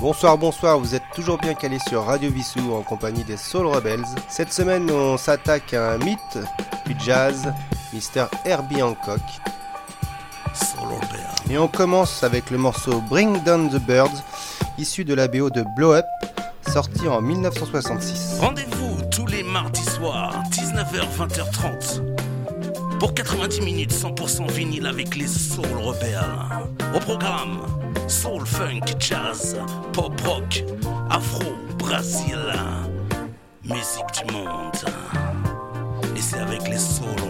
Bonsoir, bonsoir, vous êtes toujours bien calé sur Radio Vissou en compagnie des Soul Rebels. Cette semaine, on s'attaque à un mythe du jazz, Mr. Herbie Hancock. Et on commence avec le morceau Bring Down the Birds, issu de la BO de Blow Up, sorti en 1966. Rendez-vous tous les mardis soirs, 19h-20h30. Pour 90 minutes 100% vinyle avec les Soul Rebels. Au programme, soul, funk, jazz, pop rock, afro, Brésil, musique du monde. Et c'est avec les soul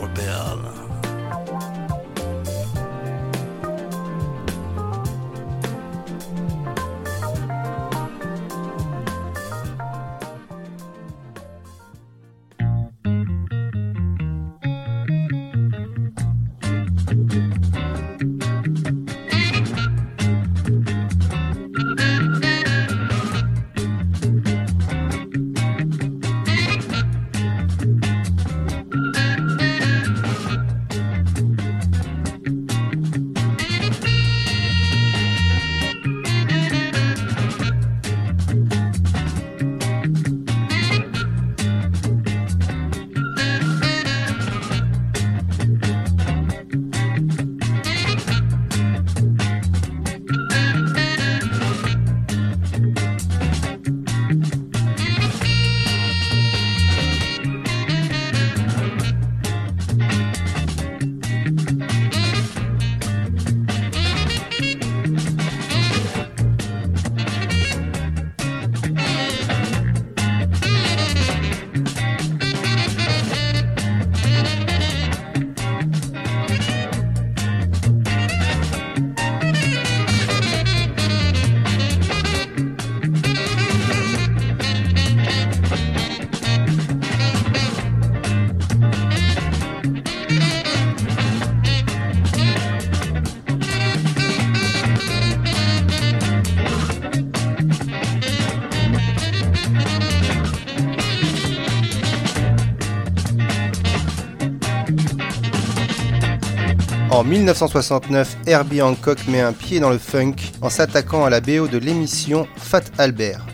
En 1969, Herbie Hancock met un pied dans le funk en s'attaquant à la BO de l'émission Fat Albert.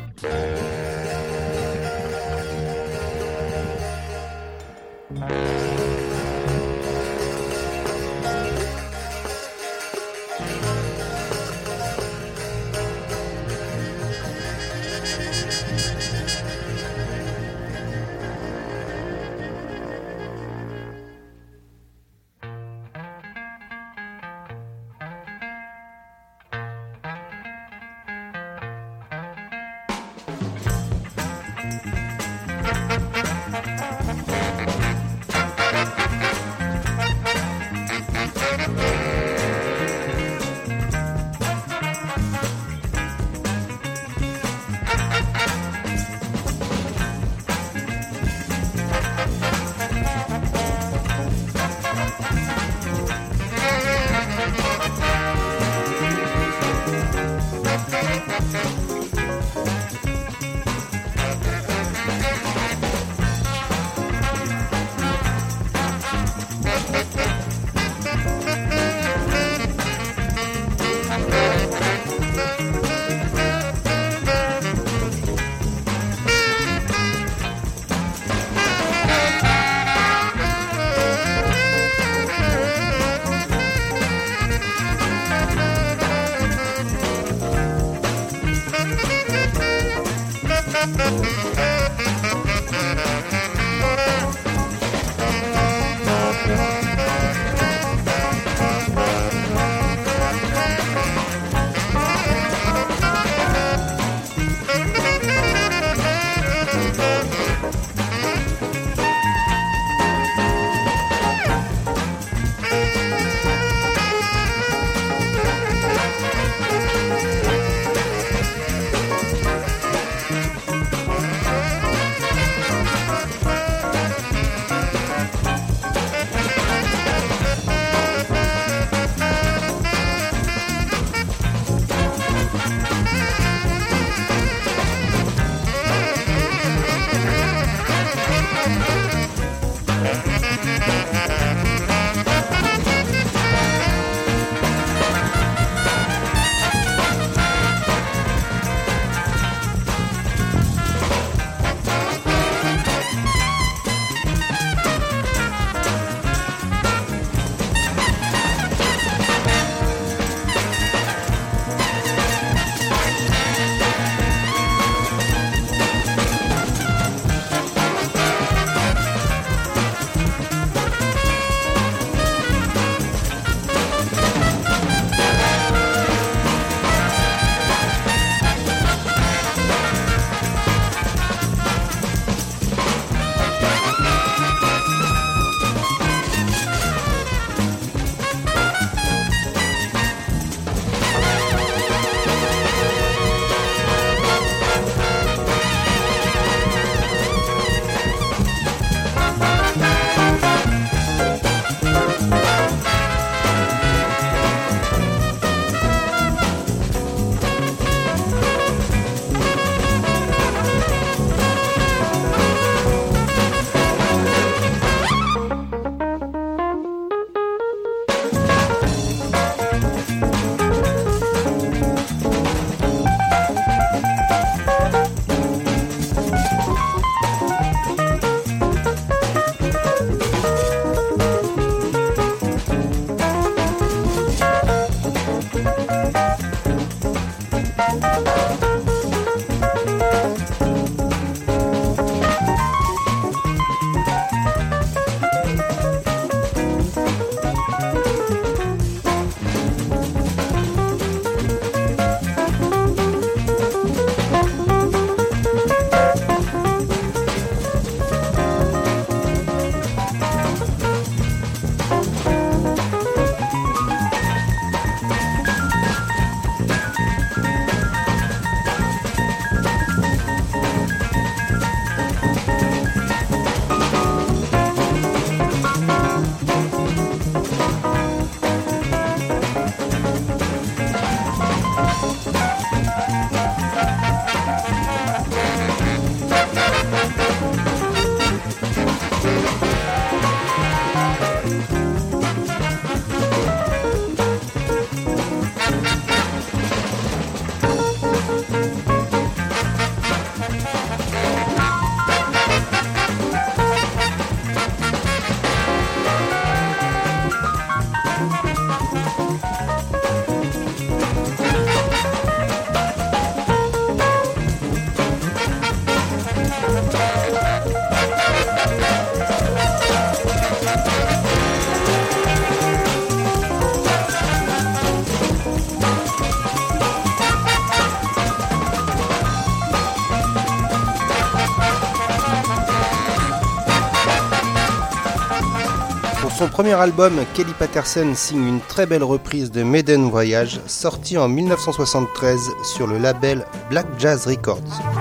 Premier album, Kelly Patterson signe une très belle reprise de Maiden Voyage, sortie en 1973 sur le label Black Jazz Records.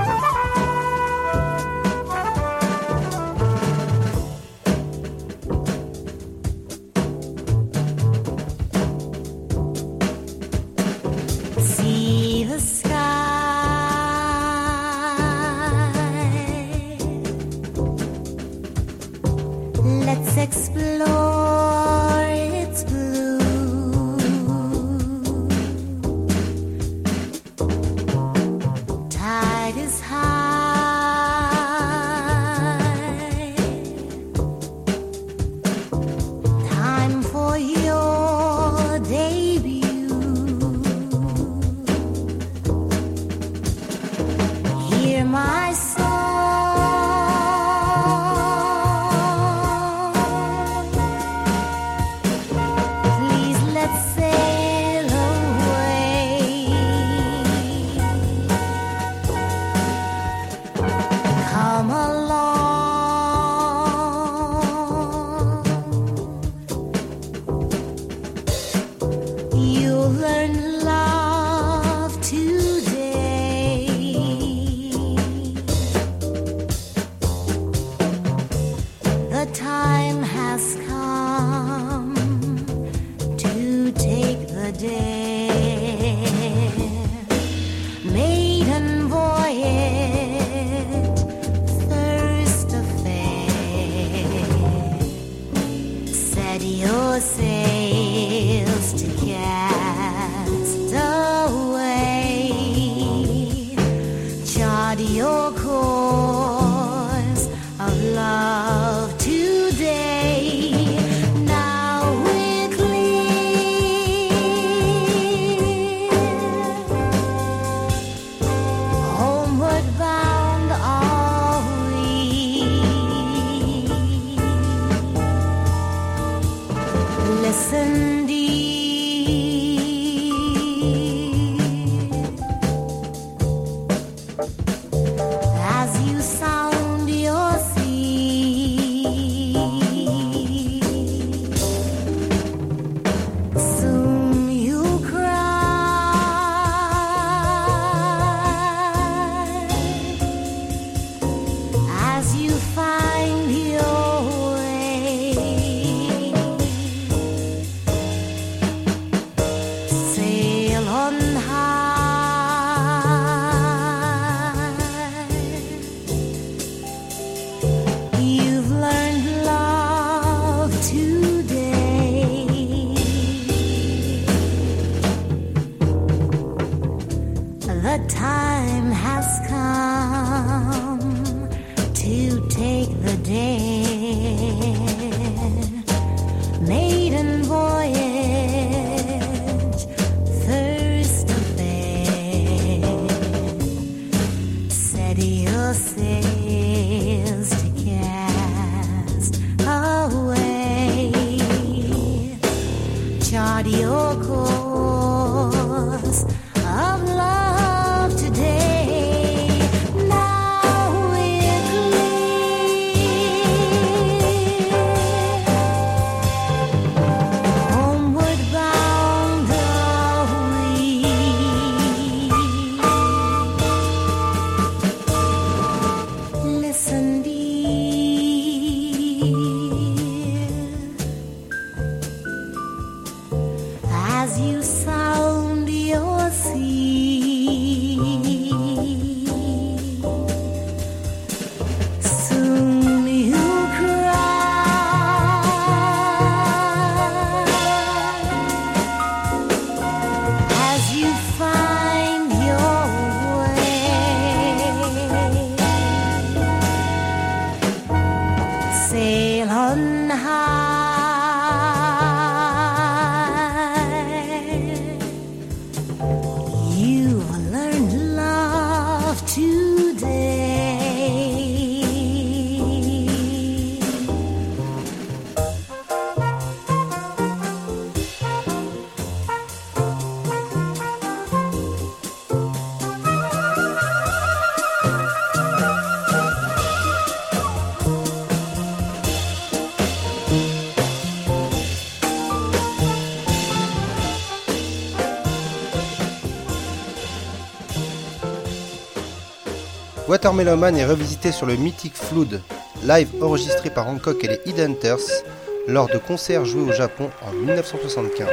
Watermelon est revisité sur le mythique Flood, live enregistré par Hancock et les Headhunters lors de concerts joués au Japon en 1975.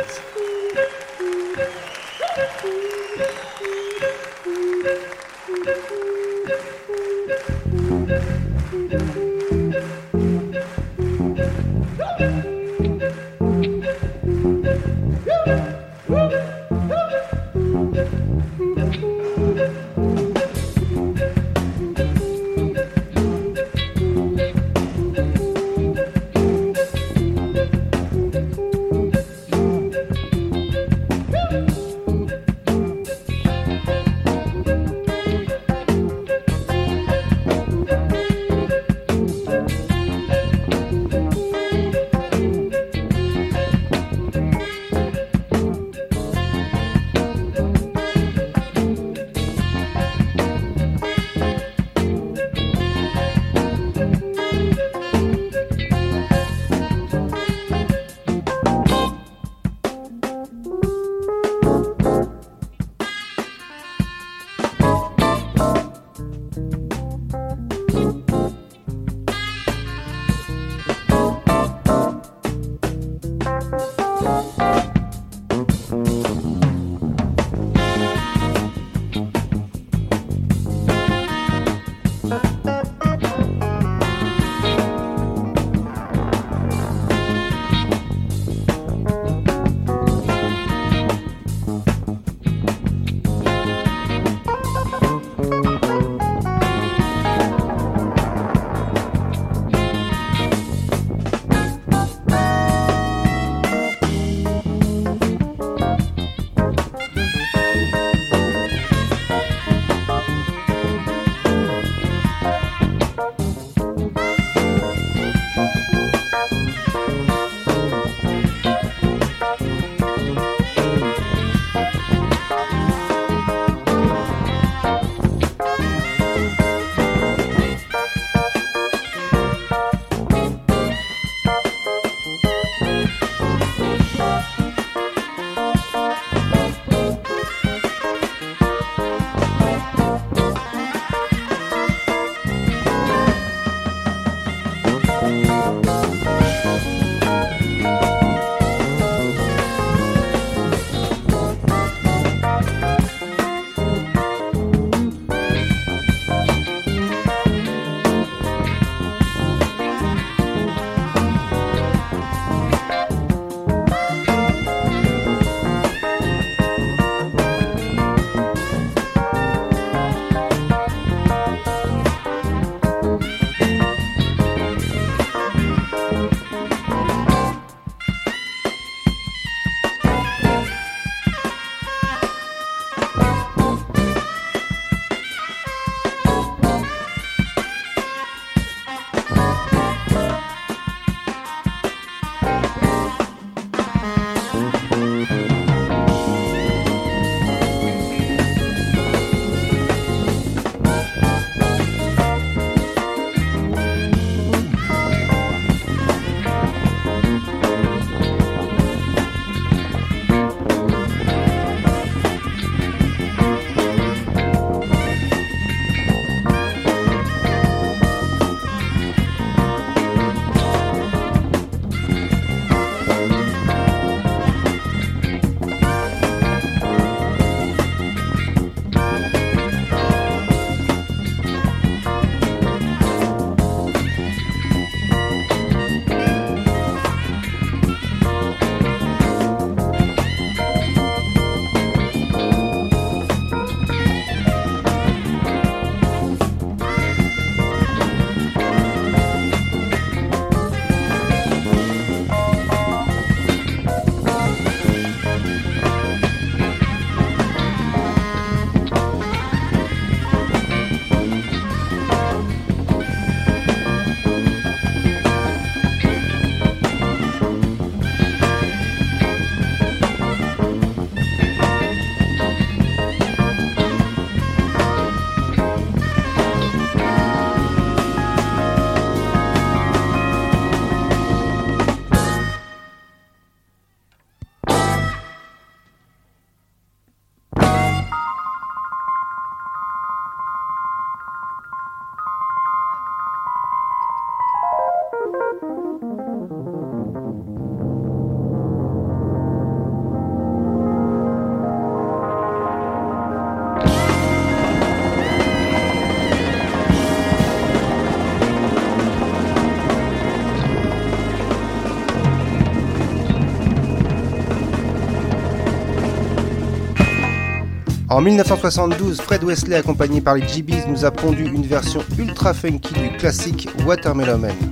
En 1972, Fred Wesley, accompagné par les GBs, nous a pondu une version ultra funky du classique Watermelon Man.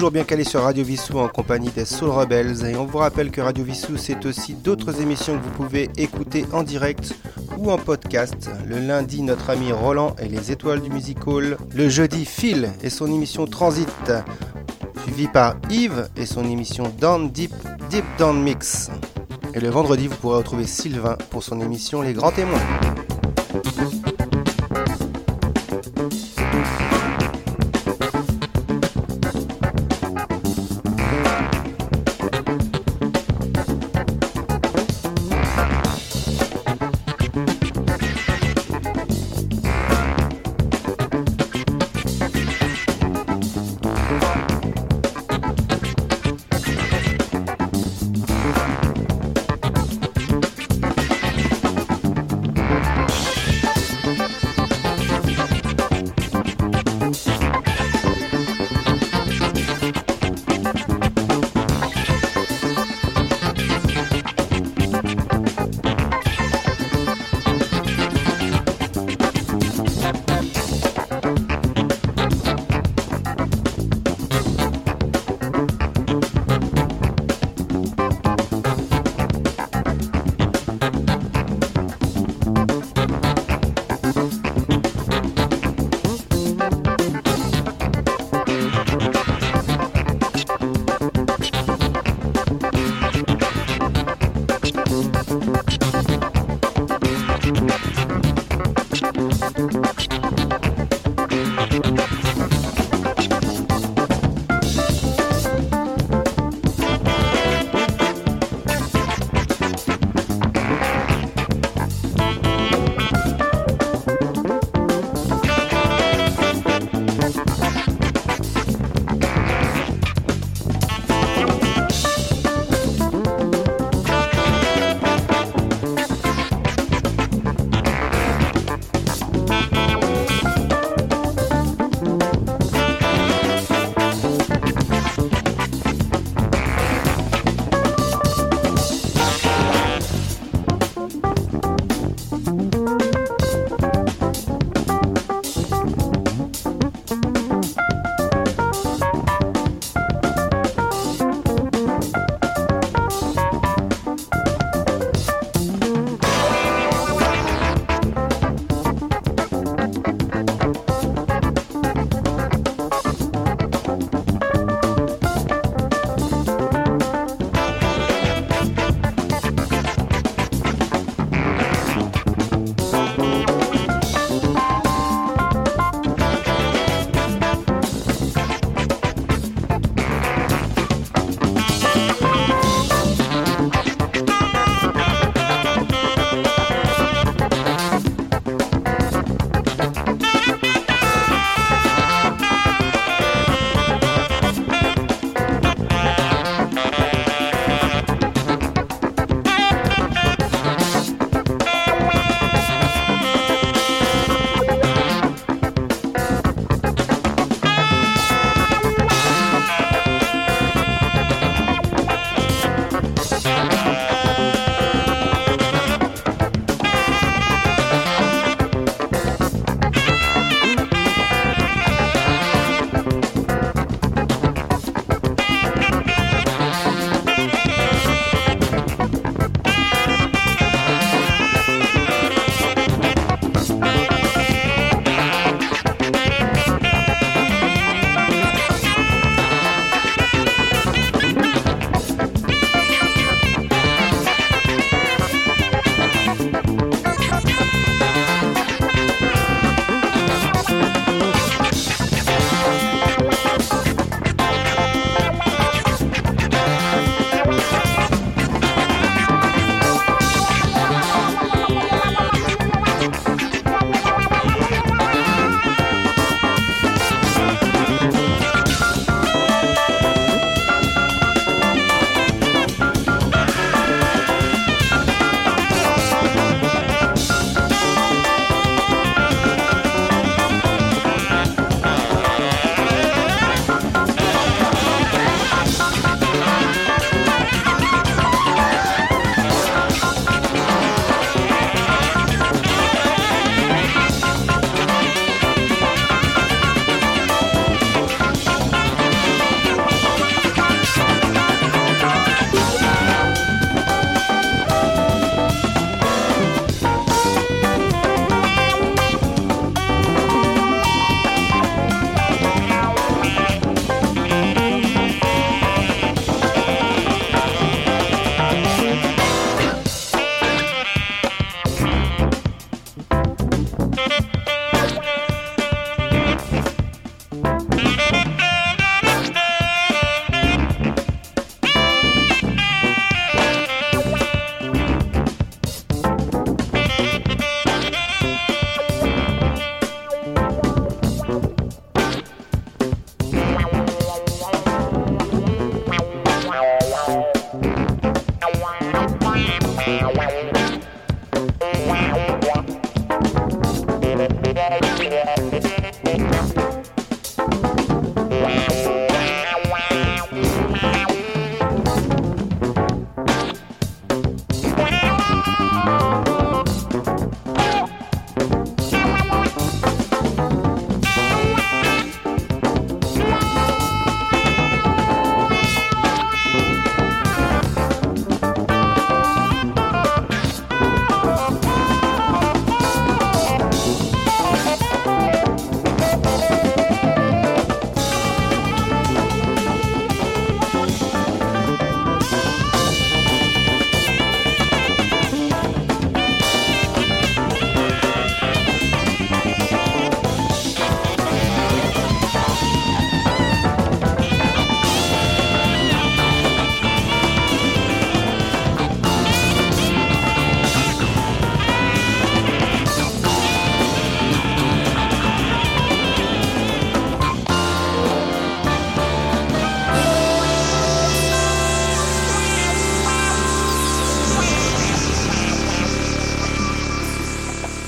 Toujours bien calé sur Radio Vissou en compagnie des Soul Rebels. Et on vous rappelle que Radio Vissou, c'est aussi d'autres émissions que vous pouvez écouter en direct ou en podcast. Le lundi, notre ami Roland et les étoiles du music hall. Le jeudi, Phil et son émission Transit. Suivi par Yves et son émission Down Deep, Deep Down Mix. Et le vendredi, vous pourrez retrouver Sylvain pour son émission Les Grands Témoins.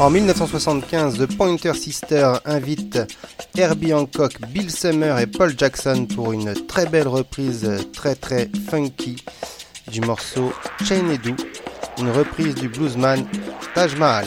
En 1975, The Pointer Sisters invite Herbie Hancock, Bill Summer et Paul Jackson pour une très belle reprise très très funky du morceau Chain Do, une reprise du bluesman Taj Mahal.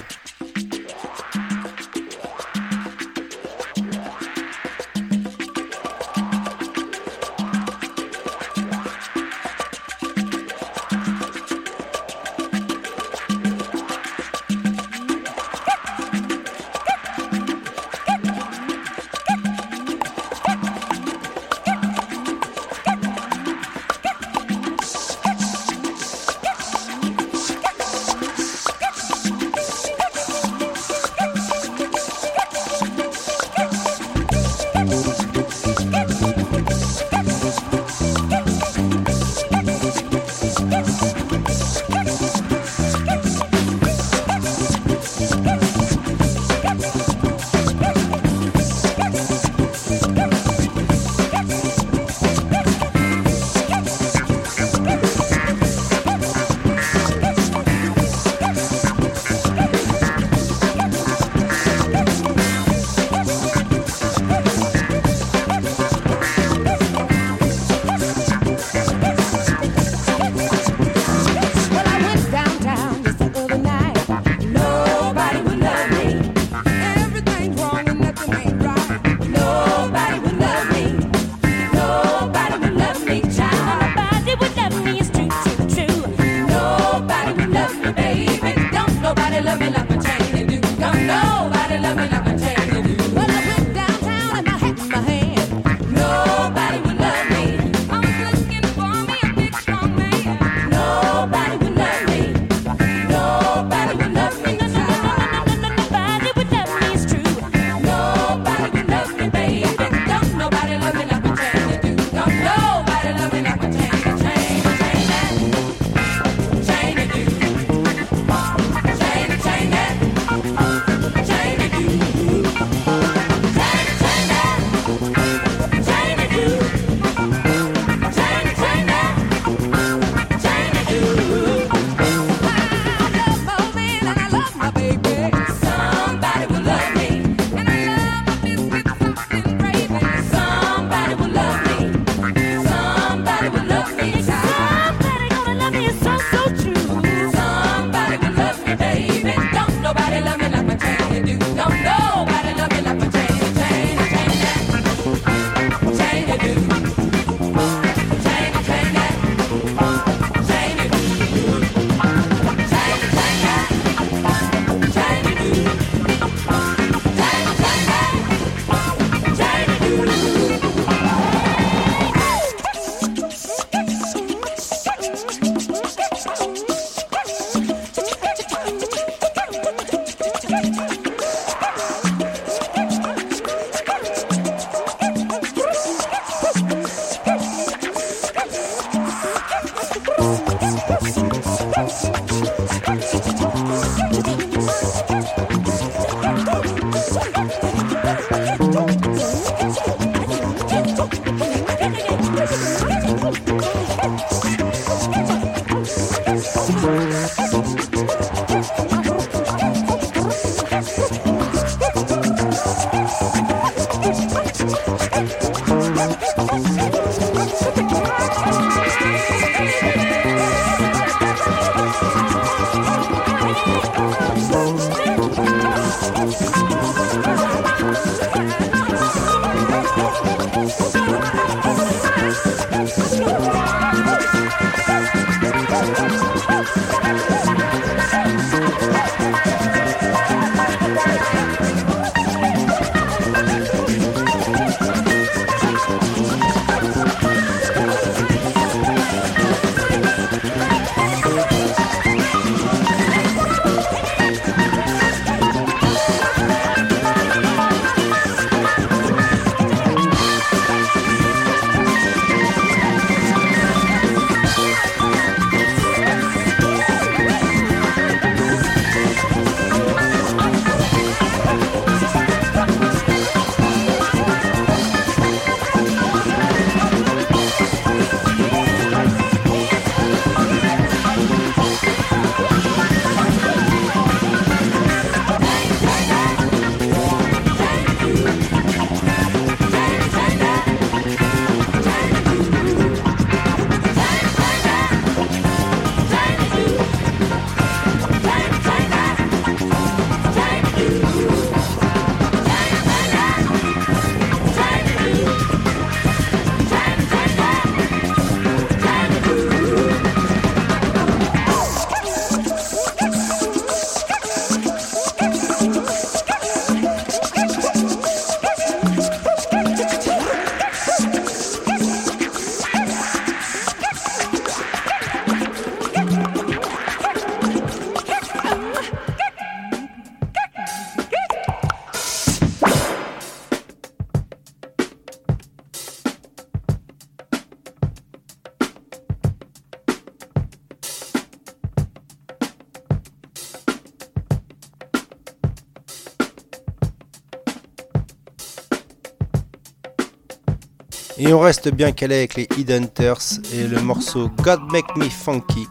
Et on reste bien calé avec les Headhunters et le morceau God Make Me Funky.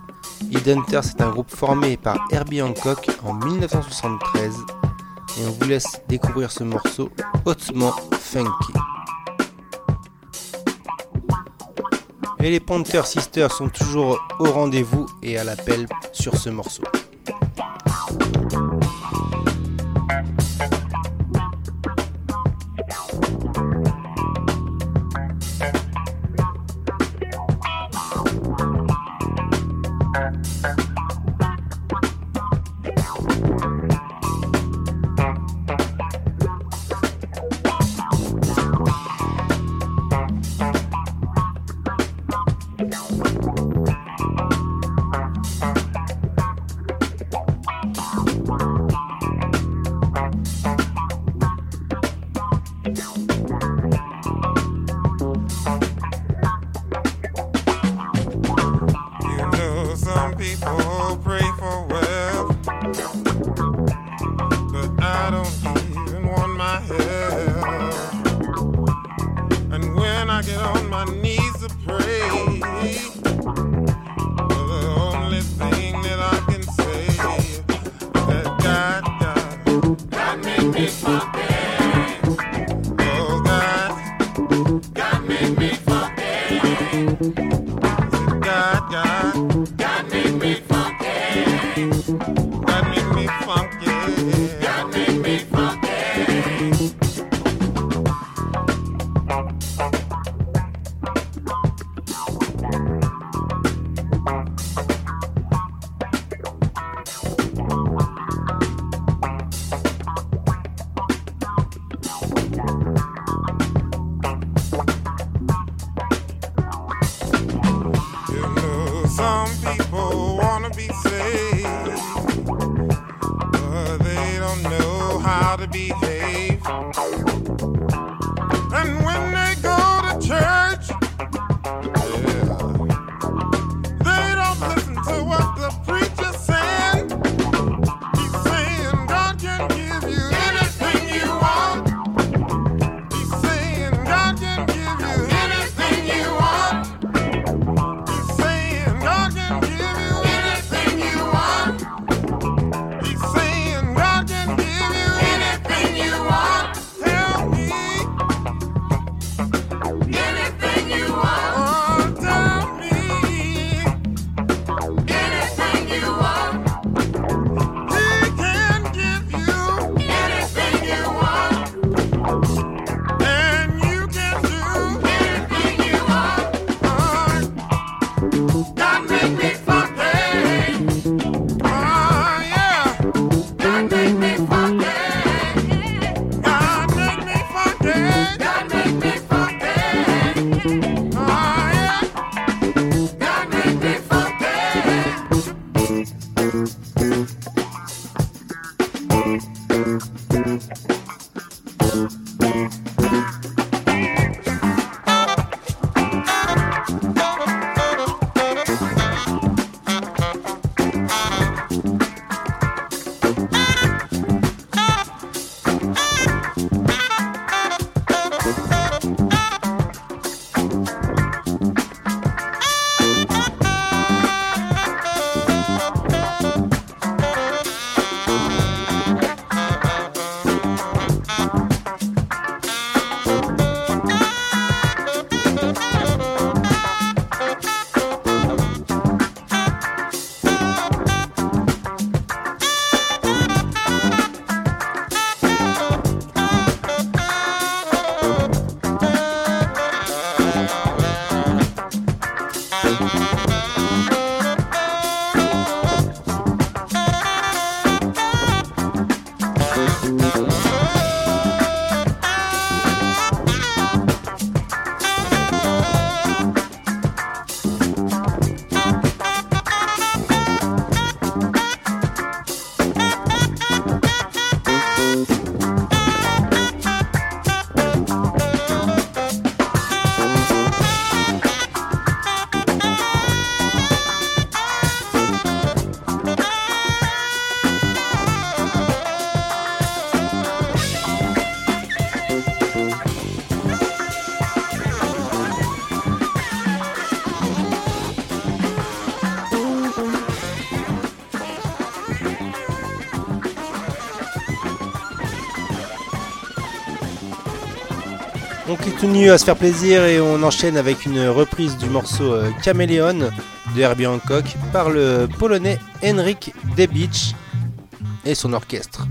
Headhunters est un groupe formé par Herbie Hancock en 1973 et on vous laisse découvrir ce morceau hautement funky. Et les Panther Sisters sont toujours au rendez-vous et à l'appel sur ce morceau. wanna be saved, but they don't know how to behave. Continue à se faire plaisir et on enchaîne avec une reprise du morceau euh, Caméléon de Herbie Hancock par le polonais Henrik Debicz et son orchestre.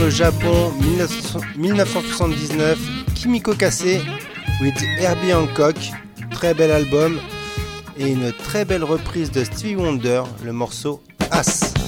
Le Japon 1979, Kimiko Kase with Herbie Hancock, très bel album et une très belle reprise de Stevie Wonder, le morceau As.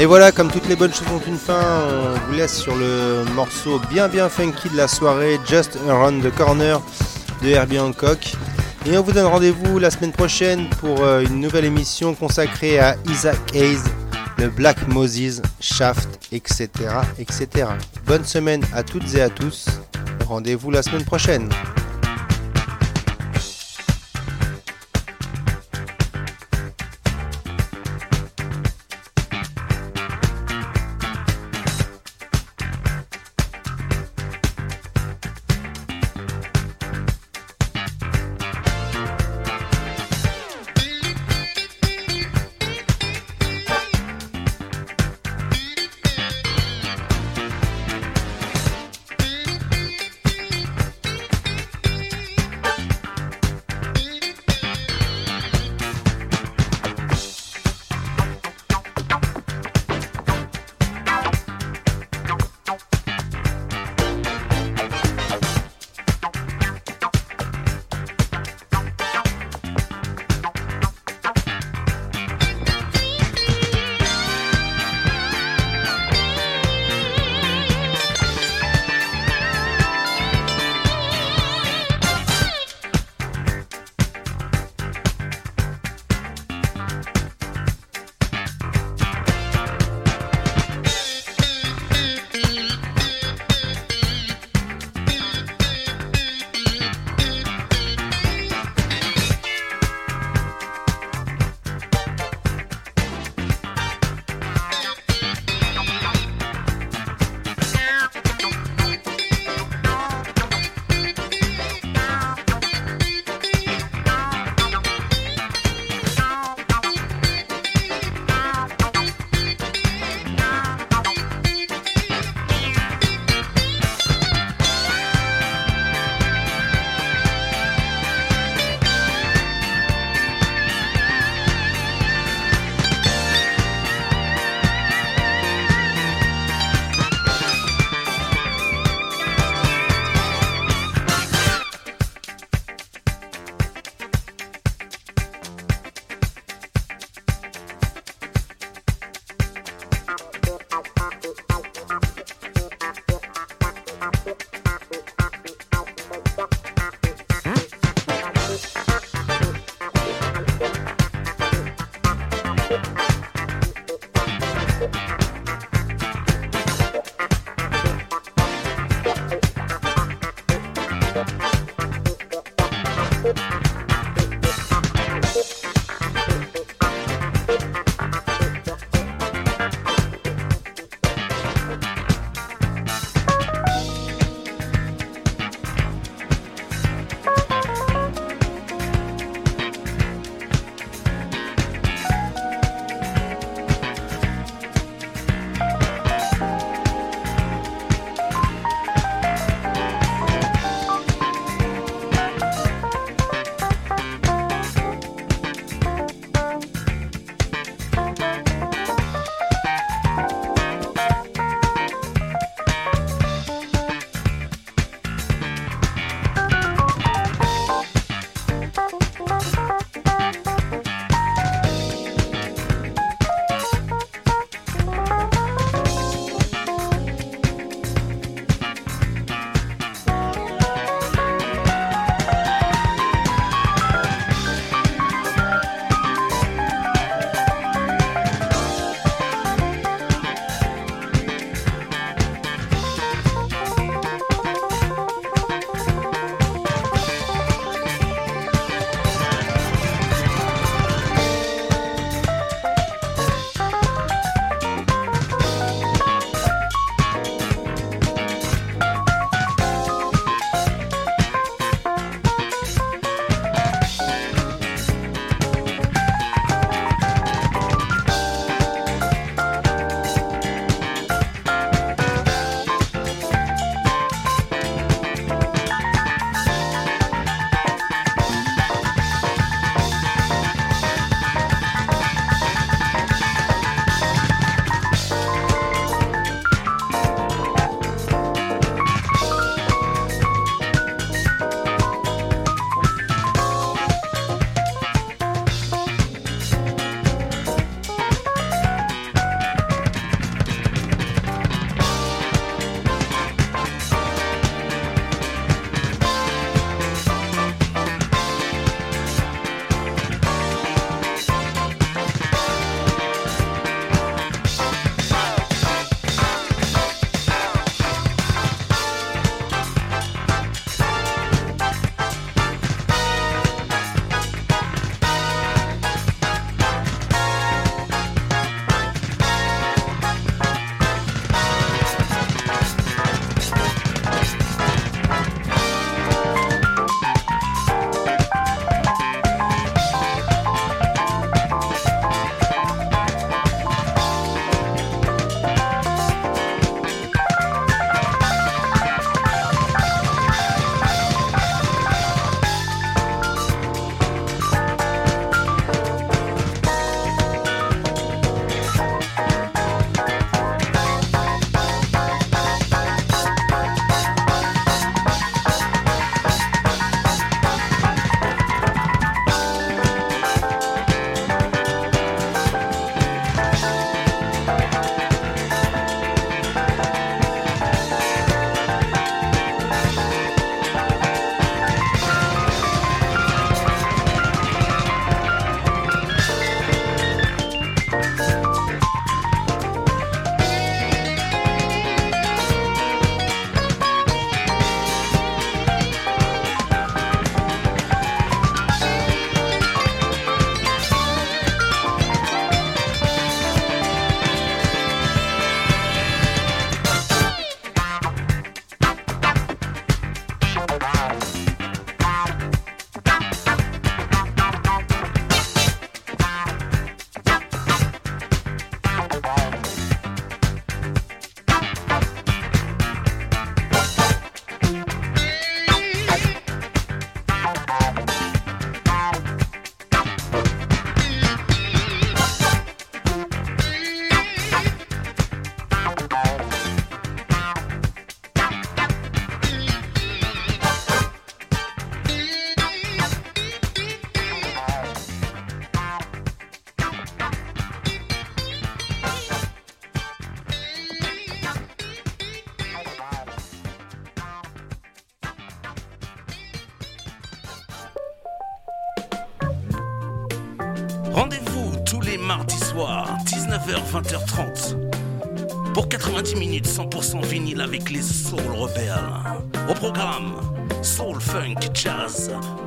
Et voilà, comme toutes les bonnes choses ont une fin, on vous laisse sur le morceau bien bien funky de la soirée, Just Around the Corner de Herbie Hancock. Et on vous donne rendez-vous la semaine prochaine pour euh, une nouvelle émission consacrée à Isaac Hayes, le Black Moses, Shaft, etc., etc. Bonne semaine à toutes et à tous. Rendez-vous la semaine prochaine. Soul Funk,